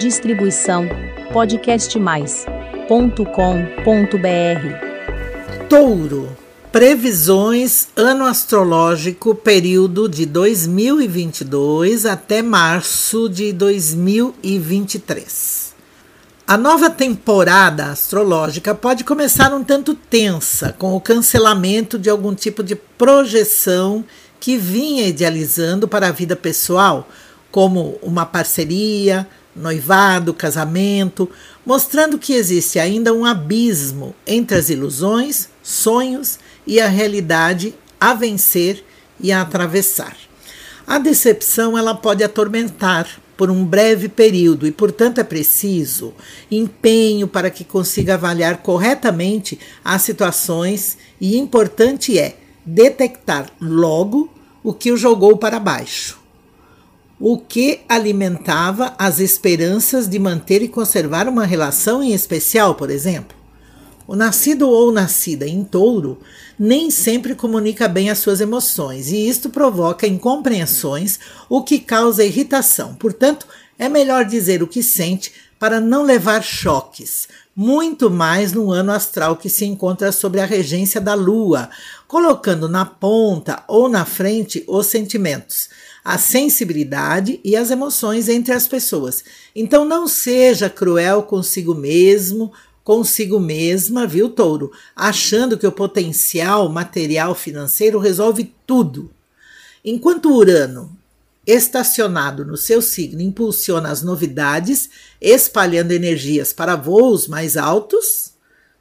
Distribuição podcastmais.com.br. Touro. Previsões ano astrológico período de 2022 até março de 2023. A nova temporada astrológica pode começar um tanto tensa, com o cancelamento de algum tipo de projeção que vinha idealizando para a vida pessoal, como uma parceria, noivado, casamento, mostrando que existe ainda um abismo entre as ilusões, sonhos e a realidade a vencer e a atravessar. A decepção ela pode atormentar por um breve período e, portanto, é preciso empenho para que consiga avaliar corretamente as situações e importante é detectar logo o que o jogou para baixo o que alimentava as esperanças de manter e conservar uma relação em especial, por exemplo. O nascido ou nascida em touro nem sempre comunica bem as suas emoções e isto provoca incompreensões, o que causa irritação. Portanto, é melhor dizer o que sente para não levar choques, muito mais no ano astral que se encontra sob a regência da lua, colocando na ponta ou na frente os sentimentos a sensibilidade e as emoções entre as pessoas. Então não seja cruel consigo mesmo, consigo mesma, viu, touro? Achando que o potencial material financeiro resolve tudo. Enquanto Urano, estacionado no seu signo, impulsiona as novidades, espalhando energias para voos mais altos,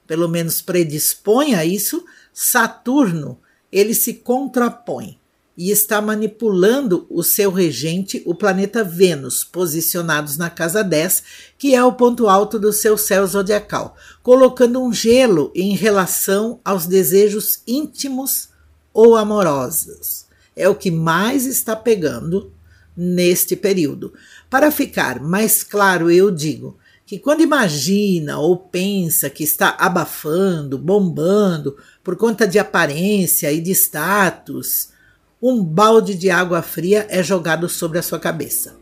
pelo menos predispõe a isso, Saturno, ele se contrapõe e está manipulando o seu regente, o planeta Vênus, posicionados na casa 10, que é o ponto alto do seu céu zodiacal, colocando um gelo em relação aos desejos íntimos ou amorosos. É o que mais está pegando neste período. Para ficar mais claro, eu digo que quando imagina ou pensa que está abafando, bombando por conta de aparência e de status, um balde de água fria é jogado sobre a sua cabeça.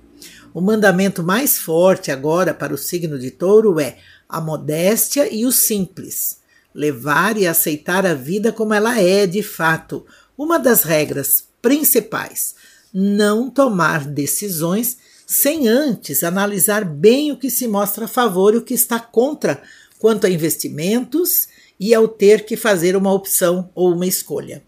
O mandamento mais forte agora para o signo de touro é a modéstia e o simples. Levar e aceitar a vida como ela é de fato. Uma das regras principais. Não tomar decisões sem antes analisar bem o que se mostra a favor e o que está contra quanto a investimentos e ao ter que fazer uma opção ou uma escolha.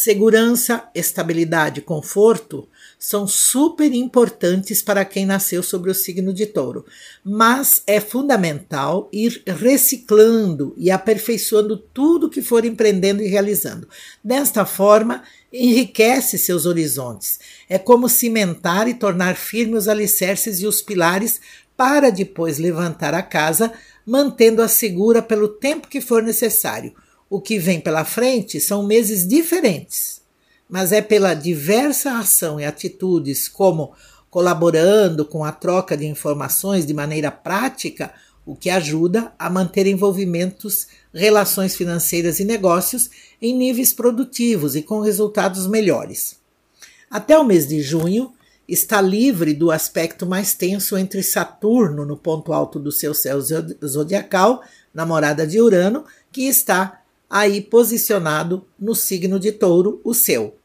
Segurança, estabilidade, conforto são super importantes para quem nasceu sobre o signo de touro, mas é fundamental ir reciclando e aperfeiçoando tudo que for empreendendo e realizando. Desta forma, enriquece seus horizontes. É como cimentar e tornar firmes os alicerces e os pilares para depois levantar a casa, mantendo-a segura pelo tempo que for necessário o que vem pela frente são meses diferentes, mas é pela diversa ação e atitudes, como colaborando com a troca de informações de maneira prática, o que ajuda a manter envolvimentos, relações financeiras e negócios em níveis produtivos e com resultados melhores. Até o mês de junho, está livre do aspecto mais tenso entre Saturno no ponto alto do seu céu zodiacal, namorada de Urano, que está aí posicionado no signo de touro, o seu.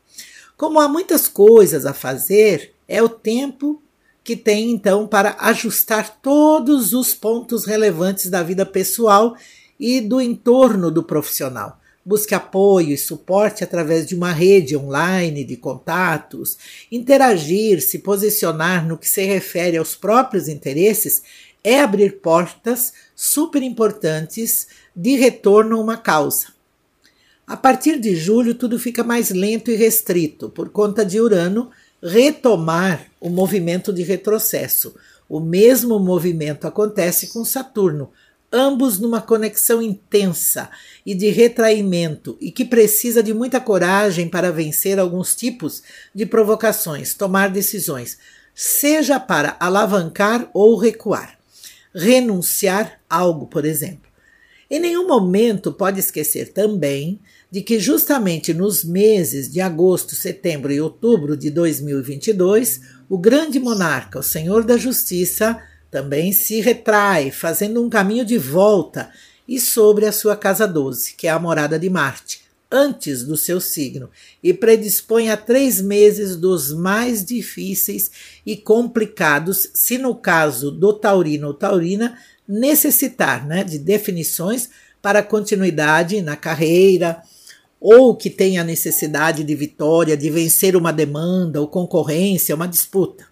Como há muitas coisas a fazer, é o tempo que tem então para ajustar todos os pontos relevantes da vida pessoal e do entorno do profissional. Busque apoio e suporte através de uma rede online de contatos, interagir, se posicionar no que se refere aos próprios interesses é abrir portas super importantes de retorno a uma causa. A partir de julho, tudo fica mais lento e restrito, por conta de Urano retomar o movimento de retrocesso. O mesmo movimento acontece com Saturno, ambos numa conexão intensa e de retraimento, e que precisa de muita coragem para vencer alguns tipos de provocações, tomar decisões, seja para alavancar ou recuar, renunciar algo, por exemplo. Em nenhum momento pode esquecer também de que justamente nos meses de agosto, setembro e outubro de 2022, o grande monarca, o Senhor da Justiça, também se retrai, fazendo um caminho de volta, e sobre a sua casa 12, que é a morada de Marte, antes do seu signo, e predispõe a três meses dos mais difíceis e complicados, se no caso do taurino ou taurina necessitar né, de definições para continuidade na carreira, ou que tenha necessidade de vitória, de vencer uma demanda ou concorrência, uma disputa.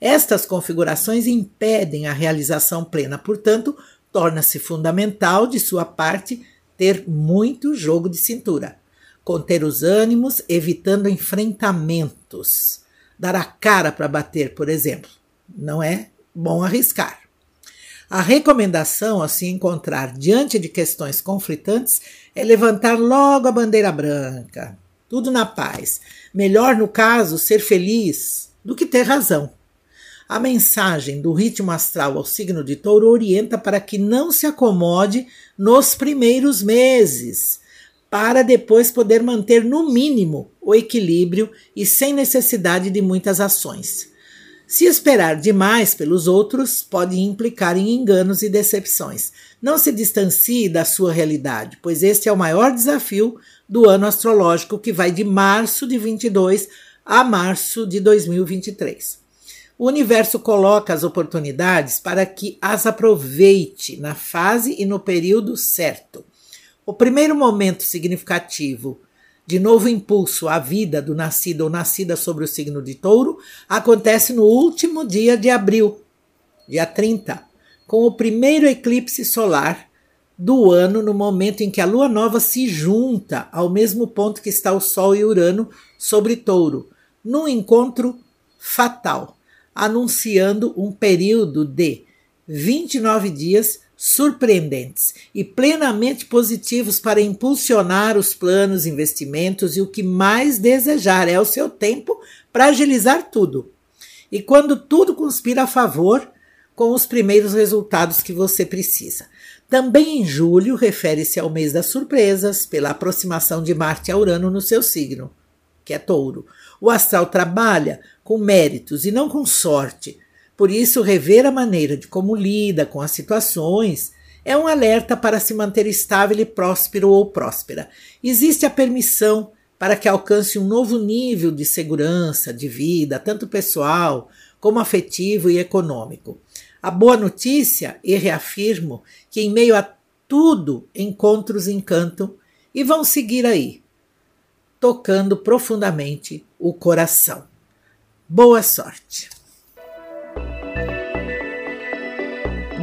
Estas configurações impedem a realização plena, portanto, torna-se fundamental de sua parte ter muito jogo de cintura, conter os ânimos, evitando enfrentamentos, dar a cara para bater, por exemplo. Não é bom arriscar. A recomendação a se encontrar diante de questões conflitantes é levantar logo a bandeira branca. Tudo na paz. Melhor, no caso, ser feliz do que ter razão. A mensagem do ritmo astral ao signo de touro orienta para que não se acomode nos primeiros meses, para depois poder manter no mínimo o equilíbrio e sem necessidade de muitas ações. Se esperar demais pelos outros, pode implicar em enganos e decepções. Não se distancie da sua realidade, pois este é o maior desafio do ano astrológico que vai de março de 22 a março de 2023. O universo coloca as oportunidades para que as aproveite na fase e no período certo. O primeiro momento significativo de novo impulso à vida do nascido ou nascida sobre o signo de touro acontece no último dia de abril, dia 30, com o primeiro eclipse solar do ano, no momento em que a lua nova se junta ao mesmo ponto que está o Sol e Urano sobre touro, num encontro fatal, anunciando um período de 29 dias surpreendentes e plenamente positivos para impulsionar os planos, investimentos e o que mais desejar é o seu tempo para agilizar tudo. E quando tudo conspira a favor, com os primeiros resultados que você precisa. Também em julho refere-se ao mês das surpresas, pela aproximação de Marte a Urano no seu signo, que é touro. O astral trabalha com méritos e não com sorte por isso, rever a maneira de como lida com as situações é um alerta para se manter estável e próspero ou próspera. Existe a permissão para que alcance um novo nível de segurança, de vida, tanto pessoal como afetivo e econômico. A boa notícia, e reafirmo, que em meio a tudo encontros encantam e vão seguir aí, tocando profundamente o coração. Boa sorte!